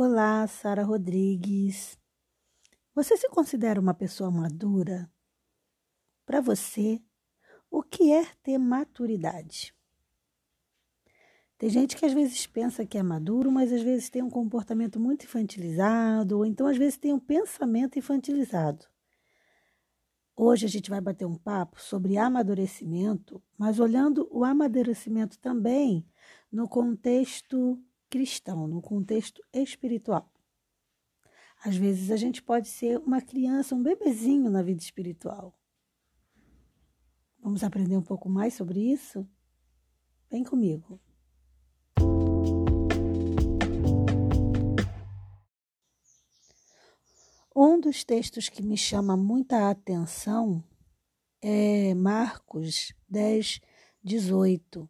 Olá, Sara Rodrigues. Você se considera uma pessoa madura? Para você, o que é ter maturidade? Tem gente que às vezes pensa que é maduro, mas às vezes tem um comportamento muito infantilizado, ou então às vezes tem um pensamento infantilizado. Hoje a gente vai bater um papo sobre amadurecimento, mas olhando o amadurecimento também no contexto cristão, no contexto espiritual. Às vezes a gente pode ser uma criança, um bebezinho na vida espiritual. Vamos aprender um pouco mais sobre isso? Vem comigo. Um dos textos que me chama muita atenção é Marcos 10, 18,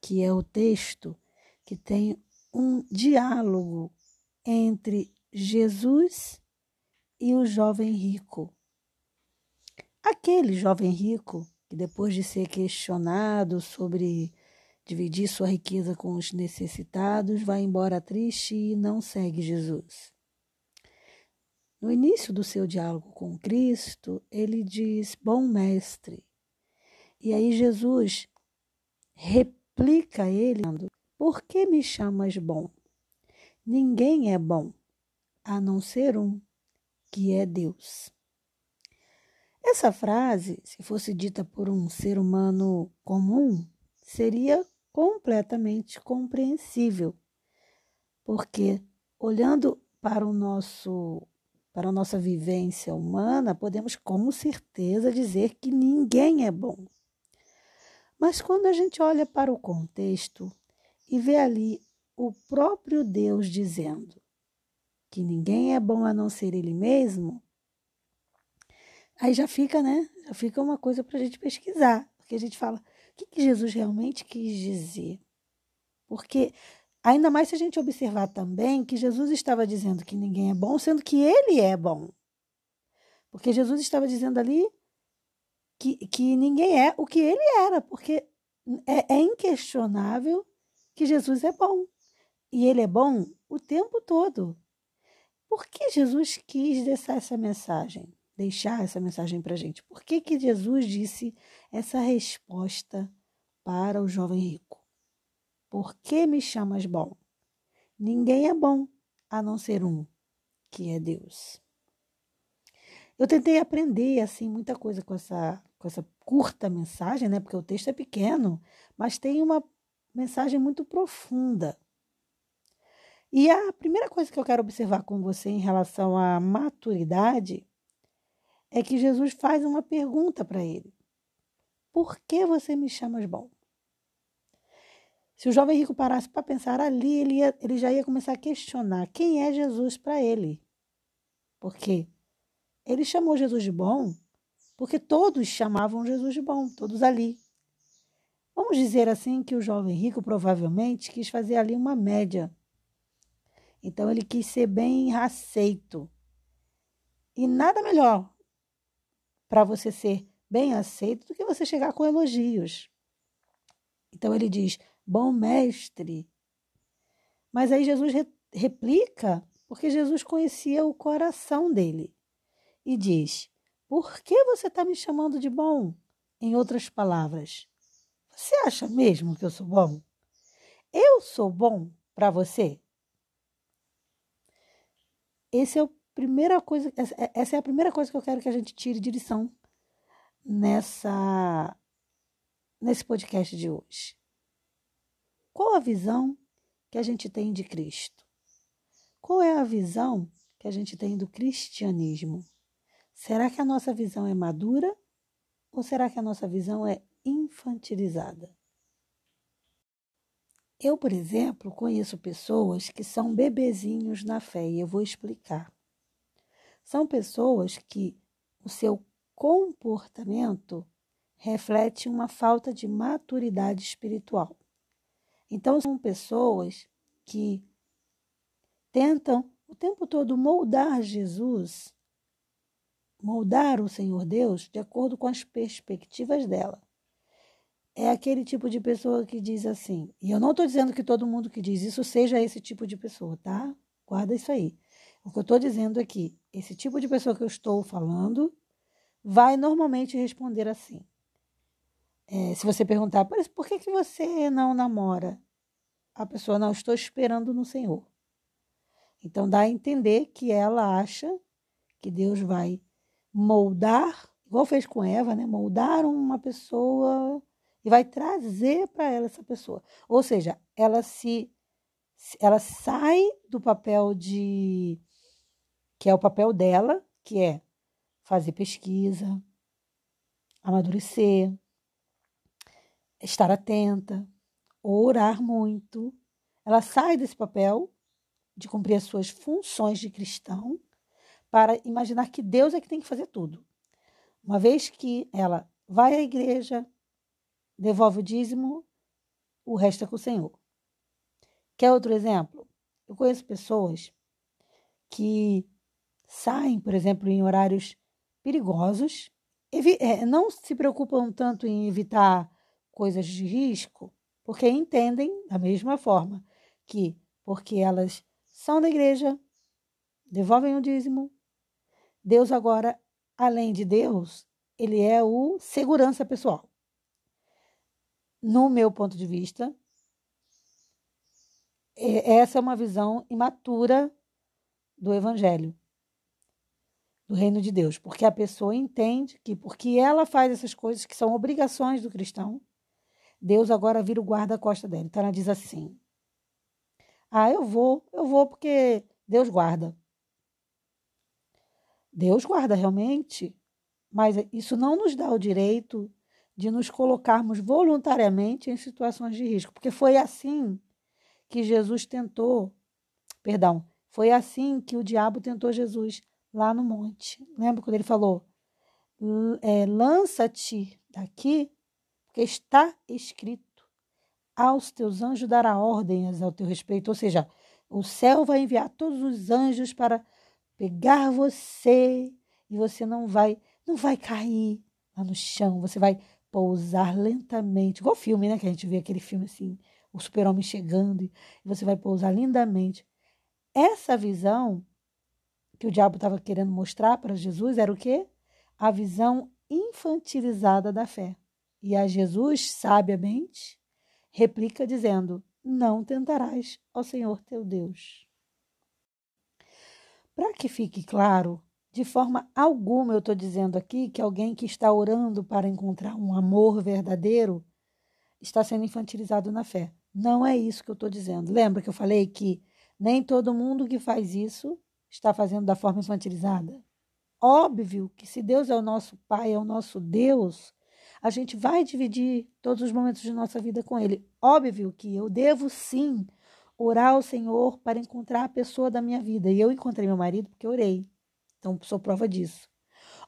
que é o texto que tem um diálogo entre Jesus e o jovem rico. Aquele jovem rico que, depois de ser questionado sobre dividir sua riqueza com os necessitados, vai embora triste e não segue Jesus. No início do seu diálogo com Cristo, ele diz: Bom mestre. E aí Jesus replica ele: por que me chamas bom? Ninguém é bom, a não ser um, que é Deus. Essa frase, se fosse dita por um ser humano comum, seria completamente compreensível, porque olhando para o nosso para a nossa vivência humana, podemos com certeza dizer que ninguém é bom. Mas quando a gente olha para o contexto, e vê ali o próprio Deus dizendo que ninguém é bom a não ser ele mesmo, aí já fica, né? Já fica uma coisa para a gente pesquisar, porque a gente fala o que, que Jesus realmente quis dizer. Porque ainda mais se a gente observar também que Jesus estava dizendo que ninguém é bom, sendo que ele é bom. Porque Jesus estava dizendo ali que, que ninguém é o que ele era, porque é, é inquestionável que Jesus é bom. E ele é bom o tempo todo. Por que Jesus quis deixar essa mensagem? Deixar essa mensagem para a gente? Por que, que Jesus disse essa resposta para o jovem rico? Por que me chamas bom? Ninguém é bom a não ser um, que é Deus. Eu tentei aprender assim muita coisa com essa com essa curta mensagem, né? Porque o texto é pequeno, mas tem uma mensagem muito profunda. E a primeira coisa que eu quero observar com você em relação à maturidade é que Jesus faz uma pergunta para ele: Por que você me chamas bom? Se o jovem rico parasse para pensar ali, ele, ia, ele já ia começar a questionar quem é Jesus para ele. Porque ele chamou Jesus de bom porque todos chamavam Jesus de bom, todos ali. Vamos dizer assim que o jovem rico provavelmente quis fazer ali uma média. Então ele quis ser bem aceito. E nada melhor para você ser bem aceito do que você chegar com elogios. Então ele diz: Bom mestre. Mas aí Jesus re replica, porque Jesus conhecia o coração dele. E diz: Por que você está me chamando de bom? Em outras palavras, você acha mesmo que eu sou bom? Eu sou bom para você? Esse é a primeira coisa, essa é a primeira coisa que eu quero que a gente tire de lição nessa nesse podcast de hoje. Qual a visão que a gente tem de Cristo? Qual é a visão que a gente tem do cristianismo? Será que a nossa visão é madura ou será que a nossa visão é infantilizada. Eu, por exemplo, conheço pessoas que são bebezinhos na fé e eu vou explicar. São pessoas que o seu comportamento reflete uma falta de maturidade espiritual. Então, são pessoas que tentam o tempo todo moldar Jesus, moldar o Senhor Deus de acordo com as perspectivas dela é aquele tipo de pessoa que diz assim, e eu não estou dizendo que todo mundo que diz isso seja esse tipo de pessoa, tá? Guarda isso aí. O que eu estou dizendo é que esse tipo de pessoa que eu estou falando vai normalmente responder assim. É, se você perguntar, por que, que você não namora? A pessoa, não, estou esperando no Senhor. Então dá a entender que ela acha que Deus vai moldar, igual fez com Eva, né? Moldar uma pessoa e vai trazer para ela essa pessoa. Ou seja, ela se ela sai do papel de que é o papel dela, que é fazer pesquisa, amadurecer, estar atenta, orar muito. Ela sai desse papel de cumprir as suas funções de cristão para imaginar que Deus é que tem que fazer tudo. Uma vez que ela vai à igreja, devolve o dízimo, o resto é com o Senhor. Quer outro exemplo? Eu conheço pessoas que saem, por exemplo, em horários perigosos, é, não se preocupam tanto em evitar coisas de risco, porque entendem da mesma forma que, porque elas são da igreja, devolvem o dízimo, Deus agora, além de Deus, ele é o segurança pessoal. No meu ponto de vista, essa é uma visão imatura do evangelho do reino de Deus, porque a pessoa entende que porque ela faz essas coisas que são obrigações do cristão, Deus agora vira o guarda-costa dela. Então ela diz assim: Ah, eu vou, eu vou porque Deus guarda. Deus guarda realmente, mas isso não nos dá o direito de nos colocarmos voluntariamente em situações de risco, porque foi assim que Jesus tentou, perdão, foi assim que o diabo tentou Jesus lá no monte. Lembra quando ele falou: é, lança-te daqui, porque está escrito: aos teus anjos dará ordens ao teu respeito. Ou seja, o céu vai enviar todos os anjos para pegar você e você não vai, não vai cair lá no chão. Você vai pousar lentamente, igual filme, né? Que a gente vê aquele filme assim, o super-homem chegando e você vai pousar lindamente. Essa visão que o diabo estava querendo mostrar para Jesus era o quê? A visão infantilizada da fé. E a Jesus, sabiamente, replica dizendo: Não tentarás ao Senhor teu Deus. Para que fique claro, de forma alguma eu estou dizendo aqui que alguém que está orando para encontrar um amor verdadeiro está sendo infantilizado na fé. Não é isso que eu estou dizendo. Lembra que eu falei que nem todo mundo que faz isso está fazendo da forma infantilizada? Óbvio que se Deus é o nosso Pai, é o nosso Deus, a gente vai dividir todos os momentos de nossa vida com Ele. Óbvio que eu devo sim orar ao Senhor para encontrar a pessoa da minha vida. E eu encontrei meu marido porque orei. Então, sou prova disso.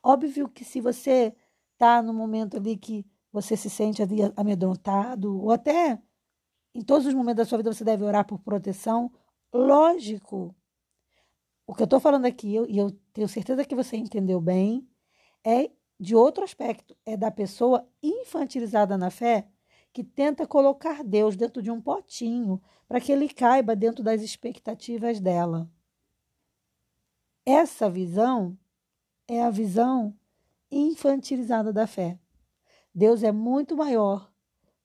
Óbvio que se você está no momento ali que você se sente ali amedrontado, ou até em todos os momentos da sua vida você deve orar por proteção, lógico o que eu estou falando aqui, eu, e eu tenho certeza que você entendeu bem, é de outro aspecto. É da pessoa infantilizada na fé que tenta colocar Deus dentro de um potinho para que ele caiba dentro das expectativas dela. Essa visão é a visão infantilizada da fé. Deus é muito maior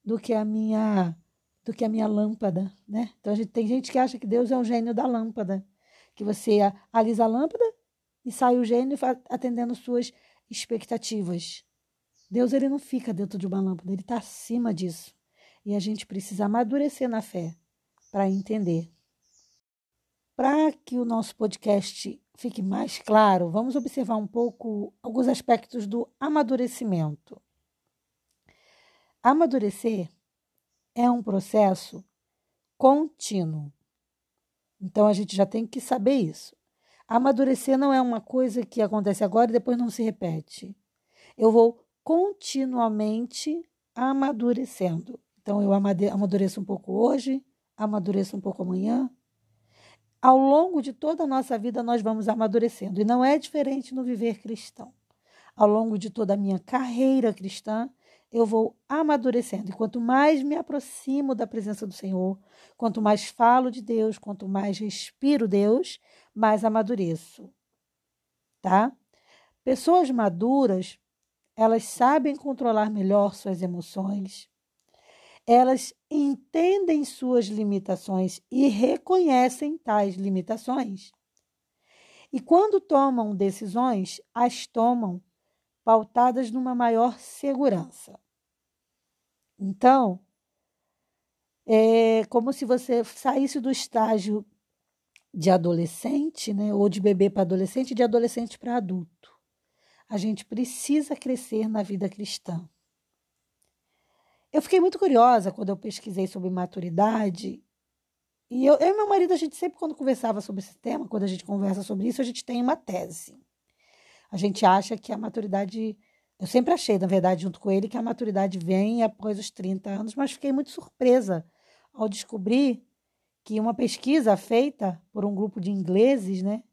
do que a minha do que a minha lâmpada, né? Então a gente, tem gente que acha que Deus é um gênio da lâmpada que você alisa a lâmpada e sai o gênio atendendo suas expectativas. Deus ele não fica dentro de uma lâmpada, ele está acima disso. E a gente precisa amadurecer na fé para entender. Para que o nosso podcast fique mais claro, vamos observar um pouco alguns aspectos do amadurecimento. Amadurecer é um processo contínuo. Então a gente já tem que saber isso. Amadurecer não é uma coisa que acontece agora e depois não se repete. Eu vou continuamente amadurecendo. Então eu amadureço um pouco hoje, amadureço um pouco amanhã. Ao longo de toda a nossa vida nós vamos amadurecendo e não é diferente no viver cristão. Ao longo de toda a minha carreira cristã, eu vou amadurecendo. E quanto mais me aproximo da presença do Senhor, quanto mais falo de Deus, quanto mais respiro Deus, mais amadureço. Tá? Pessoas maduras, elas sabem controlar melhor suas emoções. Elas entendem suas limitações e reconhecem tais limitações. E quando tomam decisões, as tomam pautadas numa maior segurança. Então, é como se você saísse do estágio de adolescente, né, ou de bebê para adolescente, de adolescente para adulto. A gente precisa crescer na vida cristã. Eu fiquei muito curiosa quando eu pesquisei sobre maturidade. E eu, eu e meu marido, a gente sempre, quando conversava sobre esse tema, quando a gente conversa sobre isso, a gente tem uma tese. A gente acha que a maturidade. Eu sempre achei, na verdade, junto com ele, que a maturidade vem após os 30 anos, mas fiquei muito surpresa ao descobrir que uma pesquisa feita por um grupo de ingleses, né,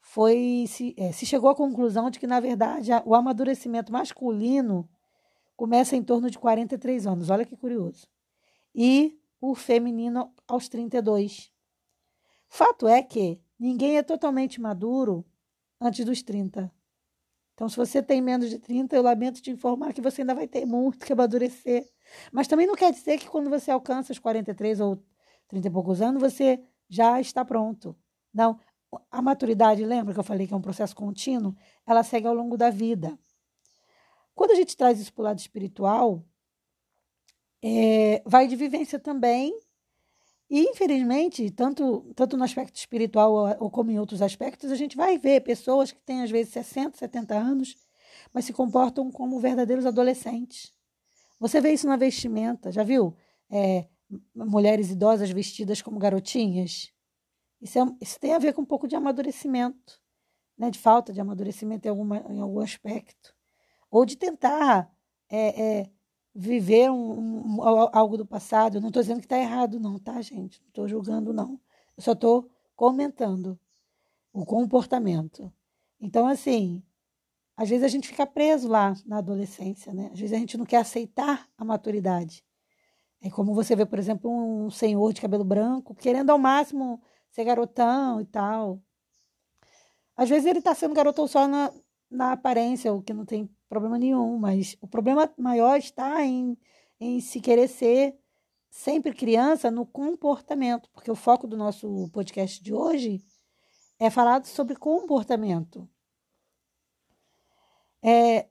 foi se, é, se chegou à conclusão de que, na verdade, a, o amadurecimento masculino começa em torno de 43 anos. Olha que curioso. E o feminino aos 32. Fato é que ninguém é totalmente maduro antes dos 30. Então, se você tem menos de 30, eu lamento te informar que você ainda vai ter muito que amadurecer. Mas também não quer dizer que quando você alcança os 43 ou 30 e poucos anos, você já está pronto. Não. A maturidade, lembra que eu falei que é um processo contínuo? Ela segue ao longo da vida. Quando a gente traz isso para o lado espiritual, é, vai de vivência também e, infelizmente, tanto, tanto no aspecto espiritual ou, como em outros aspectos, a gente vai ver pessoas que têm, às vezes, 60, 70 anos, mas se comportam como verdadeiros adolescentes. Você vê isso na vestimenta, já viu? É, mulheres idosas vestidas como garotinhas. Isso, é, isso tem a ver com um pouco de amadurecimento, né? de falta de amadurecimento em, alguma, em algum aspecto. Ou de tentar é, é, viver um, um, algo do passado. Eu não estou dizendo que está errado, não, tá, gente? Não estou julgando, não. Eu só estou comentando o comportamento. Então, assim, às vezes a gente fica preso lá na adolescência, né? Às vezes a gente não quer aceitar a maturidade. É como você vê, por exemplo, um senhor de cabelo branco querendo ao máximo ser garotão e tal. Às vezes ele está sendo garotão só na, na aparência, o que não tem problema nenhum, mas o problema maior está em, em se querer ser sempre criança no comportamento, porque o foco do nosso podcast de hoje é falar sobre comportamento. É,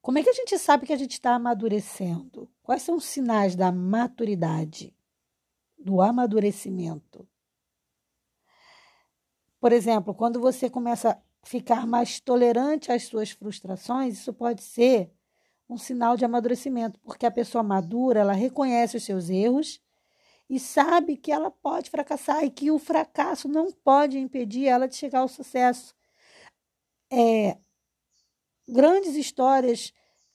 como é que a gente sabe que a gente está amadurecendo? Quais são os sinais da maturidade, do amadurecimento? Por exemplo, quando você começa ficar mais tolerante às suas frustrações, isso pode ser um sinal de amadurecimento, porque a pessoa madura, ela reconhece os seus erros e sabe que ela pode fracassar e que o fracasso não pode impedir ela de chegar ao sucesso. É, grandes histórias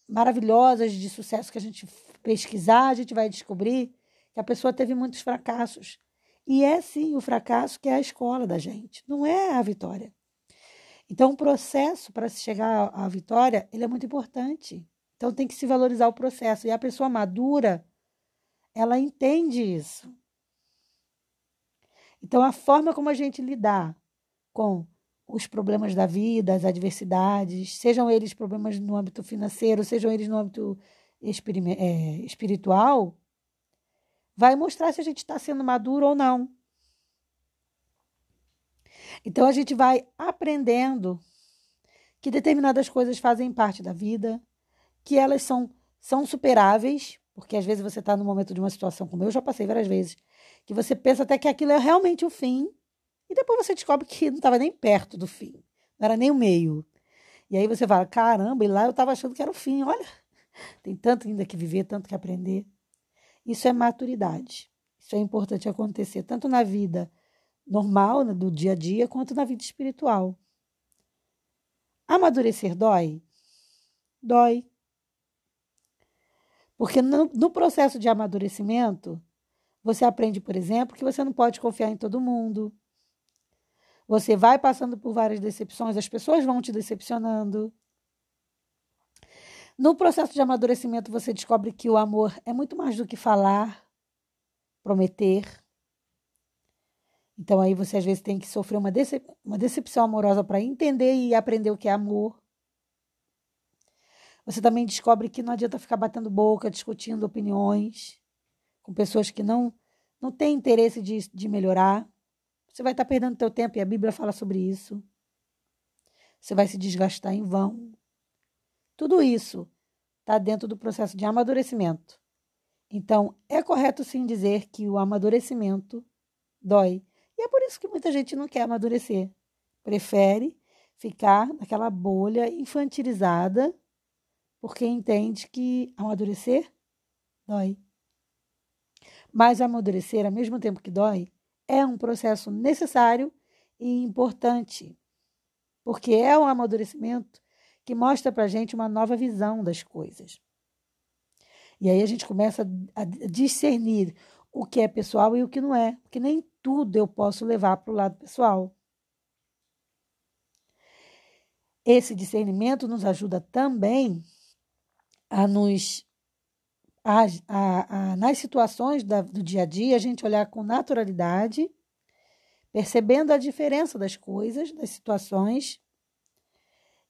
maravilhosas de sucesso que a gente pesquisar, a gente vai descobrir que a pessoa teve muitos fracassos. E é sim o fracasso que é a escola da gente, não é a vitória. Então, o processo para se chegar à vitória, ele é muito importante. Então, tem que se valorizar o processo. E a pessoa madura, ela entende isso. Então, a forma como a gente lidar com os problemas da vida, as adversidades, sejam eles problemas no âmbito financeiro, sejam eles no âmbito é, espiritual, vai mostrar se a gente está sendo maduro ou não. Então a gente vai aprendendo que determinadas coisas fazem parte da vida, que elas são, são superáveis, porque às vezes você está no momento de uma situação como eu já passei várias vezes, que você pensa até que aquilo é realmente o fim, e depois você descobre que não estava nem perto do fim, não era nem o meio. E aí você fala, caramba, e lá eu estava achando que era o fim, olha, tem tanto ainda que viver, tanto que aprender. Isso é maturidade. Isso é importante acontecer tanto na vida normal, né, do dia a dia, quanto na vida espiritual. Amadurecer dói? Dói. Porque no, no, processo de amadurecimento, você aprende, por exemplo, que você não pode confiar em todo mundo. Você vai passando por várias decepções, as pessoas vão te decepcionando. No processo de amadurecimento, você descobre que o amor é muito mais do que falar, prometer. Então aí você às vezes tem que sofrer uma, decep uma decepção amorosa para entender e aprender o que é amor. Você também descobre que não adianta ficar batendo boca, discutindo opiniões com pessoas que não não têm interesse de, de melhorar. Você vai estar perdendo seu tempo e a Bíblia fala sobre isso. Você vai se desgastar em vão. Tudo isso está dentro do processo de amadurecimento. Então, é correto sim dizer que o amadurecimento dói. É por isso que muita gente não quer amadurecer. Prefere ficar naquela bolha infantilizada, porque entende que amadurecer dói. Mas amadurecer, ao mesmo tempo que dói, é um processo necessário e importante, porque é um amadurecimento que mostra para a gente uma nova visão das coisas. E aí a gente começa a discernir o que é pessoal e o que não é, porque nem tudo eu posso levar para o lado pessoal. Esse discernimento nos ajuda também a nos a, a, a, nas situações da, do dia a dia, a gente olhar com naturalidade, percebendo a diferença das coisas, das situações,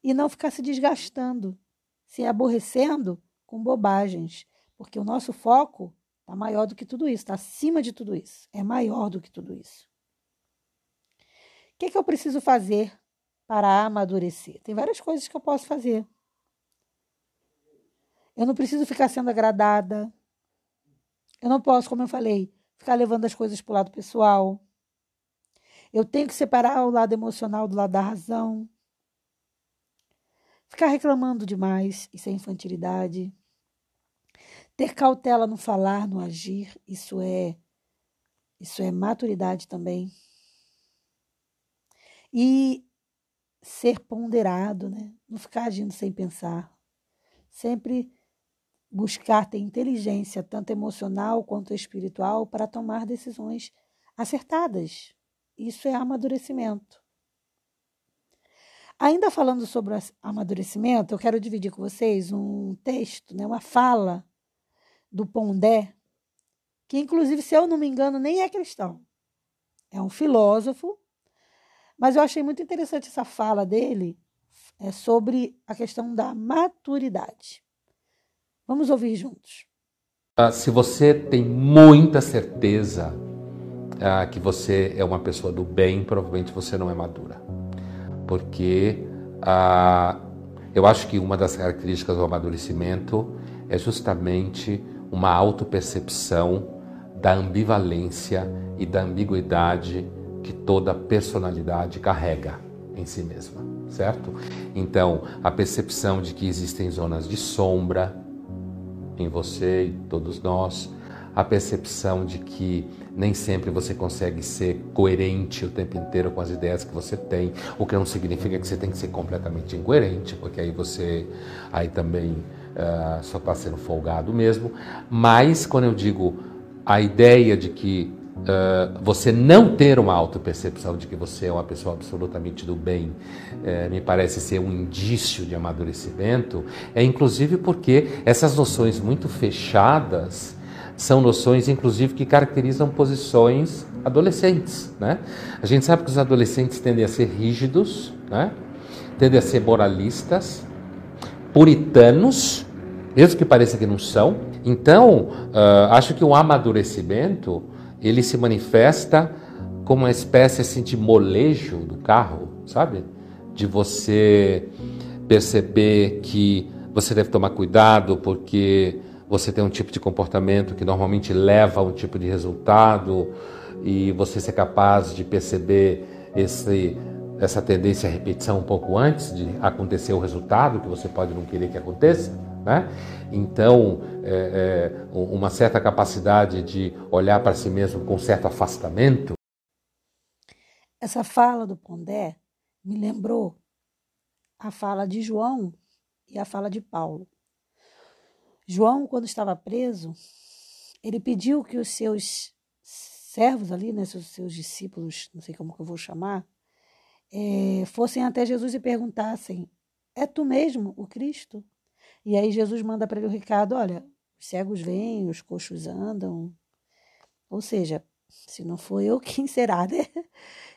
e não ficar se desgastando, se aborrecendo com bobagens, porque o nosso foco está maior do que tudo isso, está acima de tudo isso, é maior do que tudo isso. O que, que eu preciso fazer para amadurecer? Tem várias coisas que eu posso fazer. Eu não preciso ficar sendo agradada. Eu não posso, como eu falei, ficar levando as coisas para o lado pessoal. Eu tenho que separar o lado emocional do lado da razão. Ficar reclamando demais, isso é infantilidade. Ter cautela no falar, no agir, isso é isso é maturidade também. E ser ponderado, né? Não ficar agindo sem pensar. Sempre buscar ter inteligência, tanto emocional quanto espiritual, para tomar decisões acertadas. Isso é amadurecimento. Ainda falando sobre amadurecimento, eu quero dividir com vocês um texto, né, uma fala do Pondé, que inclusive, se eu não me engano, nem é cristão. É um filósofo, mas eu achei muito interessante essa fala dele é sobre a questão da maturidade. Vamos ouvir juntos. Ah, se você tem muita certeza ah, que você é uma pessoa do bem, provavelmente você não é madura porque ah, eu acho que uma das características do amadurecimento é justamente uma autopercepção da ambivalência e da ambiguidade que toda personalidade carrega em si mesma, certo? Então, a percepção de que existem zonas de sombra em você e todos nós, a percepção de que nem sempre você consegue ser coerente o tempo inteiro com as ideias que você tem, o que não significa que você tem que ser completamente incoerente, porque aí você aí também uh, só está sendo folgado mesmo. Mas quando eu digo a ideia de que uh, você não ter uma autopercepção de que você é uma pessoa absolutamente do bem, uh, me parece ser um indício de amadurecimento, é inclusive porque essas noções muito fechadas são noções, inclusive, que caracterizam posições adolescentes. Né? A gente sabe que os adolescentes tendem a ser rígidos, né? tendem a ser moralistas, puritanos, mesmo que pareça que não são. Então, uh, acho que o amadurecimento ele se manifesta como uma espécie assim, de molejo do carro, sabe? De você perceber que você deve tomar cuidado porque você tem um tipo de comportamento que normalmente leva a um tipo de resultado e você ser capaz de perceber esse, essa tendência à repetição um pouco antes de acontecer o resultado que você pode não querer que aconteça. Né? Então, é, é, uma certa capacidade de olhar para si mesmo com certo afastamento. Essa fala do Pondé me lembrou a fala de João e a fala de Paulo. João, quando estava preso, ele pediu que os seus servos ali, né, seus, seus discípulos, não sei como que eu vou chamar, é, fossem até Jesus e perguntassem: É tu mesmo o Cristo? E aí Jesus manda para ele o recado: olha, os cegos vêm, os coxos andam. Ou seja, se não for eu, quem será, né?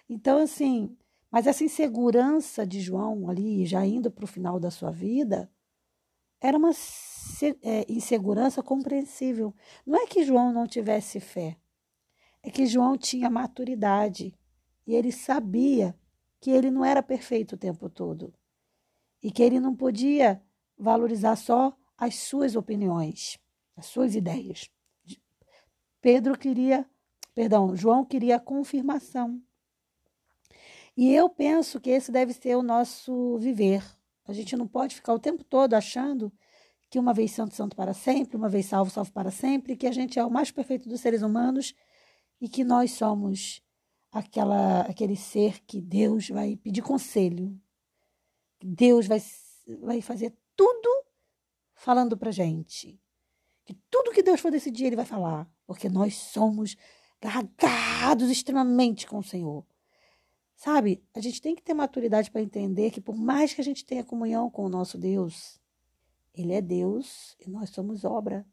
Então, assim, mas essa insegurança de João ali, já indo para o final da sua vida, era uma é, insegurança compreensível. Não é que João não tivesse fé, é que João tinha maturidade e ele sabia que ele não era perfeito o tempo todo e que ele não podia valorizar só as suas opiniões, as suas ideias. Pedro queria, perdão, João queria confirmação. E eu penso que esse deve ser o nosso viver. A gente não pode ficar o tempo todo achando que uma vez santo, santo para sempre, uma vez salvo, salvo para sempre, que a gente é o mais perfeito dos seres humanos e que nós somos aquela, aquele ser que Deus vai pedir conselho. Deus vai, vai fazer tudo falando para gente. Que tudo que Deus for decidir, Ele vai falar. Porque nós somos gargados extremamente com o Senhor. Sabe, a gente tem que ter maturidade para entender que por mais que a gente tenha comunhão com o nosso Deus, ele é Deus e nós somos obra.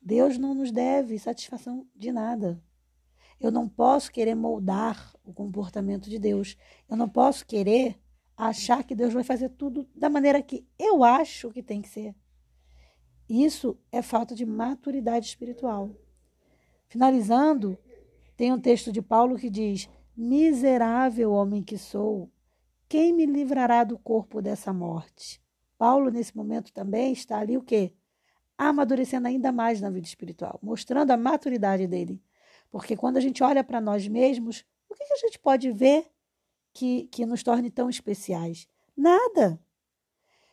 Deus não nos deve satisfação de nada. Eu não posso querer moldar o comportamento de Deus. Eu não posso querer achar que Deus vai fazer tudo da maneira que eu acho que tem que ser. Isso é falta de maturidade espiritual. Finalizando, tem um texto de Paulo que diz: Miserável homem que sou, quem me livrará do corpo dessa morte? Paulo, nesse momento, também está ali o quê? Amadurecendo ainda mais na vida espiritual, mostrando a maturidade dele. Porque quando a gente olha para nós mesmos, o que, que a gente pode ver que, que nos torne tão especiais? Nada.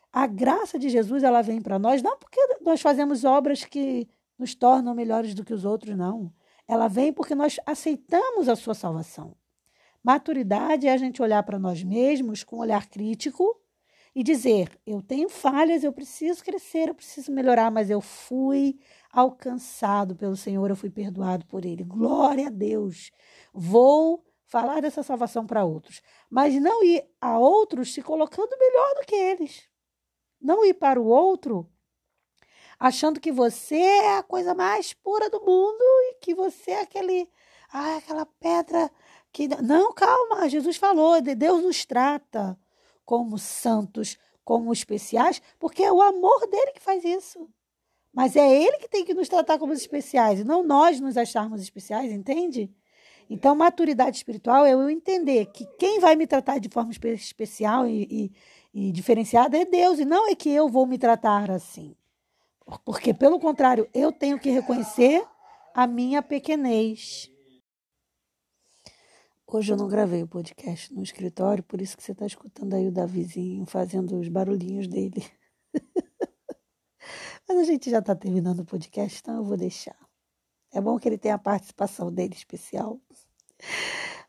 A graça de Jesus ela vem para nós não porque nós fazemos obras que nos tornam melhores do que os outros, não. Ela vem porque nós aceitamos a sua salvação. Maturidade é a gente olhar para nós mesmos com um olhar crítico e dizer: eu tenho falhas, eu preciso crescer, eu preciso melhorar, mas eu fui alcançado pelo Senhor, eu fui perdoado por Ele. Glória a Deus. Vou falar dessa salvação para outros, mas não ir a outros se colocando melhor do que eles. Não ir para o outro achando que você é a coisa mais pura do mundo e que você é aquele, ah, aquela pedra que não, calma, Jesus falou, Deus nos trata como santos, como especiais, porque é o amor dele que faz isso. Mas é ele que tem que nos tratar como especiais, e não nós nos acharmos especiais, entende? Então, maturidade espiritual é eu entender que quem vai me tratar de forma especial e, e, e diferenciada é Deus, e não é que eu vou me tratar assim. Porque, pelo contrário, eu tenho que reconhecer a minha pequenez. Hoje eu não gravei o podcast no escritório, por isso que você está escutando aí o Davizinho fazendo os barulhinhos dele. Mas a gente já está terminando o podcast, então eu vou deixar. É bom que ele tenha a participação dele especial.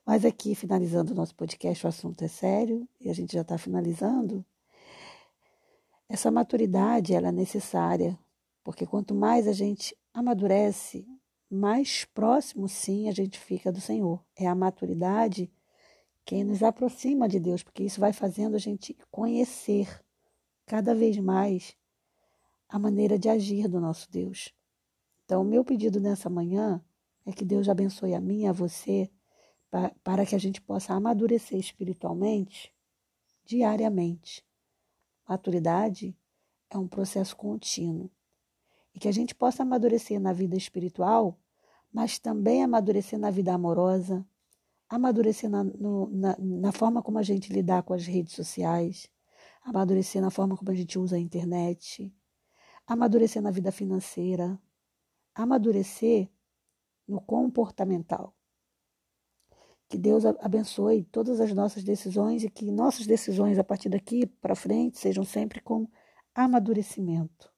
Mas aqui, finalizando o nosso podcast, o assunto é sério e a gente já está finalizando. Essa maturidade ela é necessária, porque quanto mais a gente amadurece, mais próximo, sim, a gente fica do Senhor. É a maturidade quem nos aproxima de Deus, porque isso vai fazendo a gente conhecer cada vez mais a maneira de agir do nosso Deus. Então, o meu pedido nessa manhã é que Deus abençoe a mim e a você para que a gente possa amadurecer espiritualmente diariamente. Maturidade é um processo contínuo e que a gente possa amadurecer na vida espiritual mas também amadurecer na vida amorosa, amadurecer na, no, na, na forma como a gente lidar com as redes sociais, amadurecer na forma como a gente usa a internet, amadurecer na vida financeira, amadurecer no comportamental. Que Deus abençoe todas as nossas decisões e que nossas decisões a partir daqui para frente sejam sempre com amadurecimento.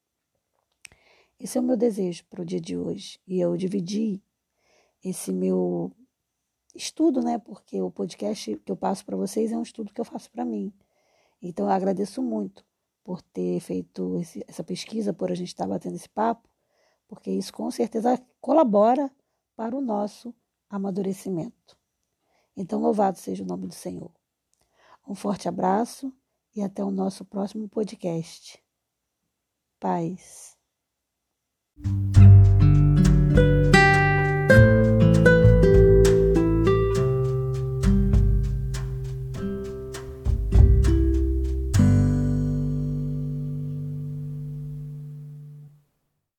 Esse é o meu desejo para o dia de hoje. E eu dividi esse meu estudo, né? Porque o podcast que eu passo para vocês é um estudo que eu faço para mim. Então eu agradeço muito por ter feito esse, essa pesquisa, por a gente estar batendo esse papo, porque isso com certeza colabora para o nosso amadurecimento. Então, louvado seja o nome do Senhor. Um forte abraço e até o nosso próximo podcast. paz. Thank you.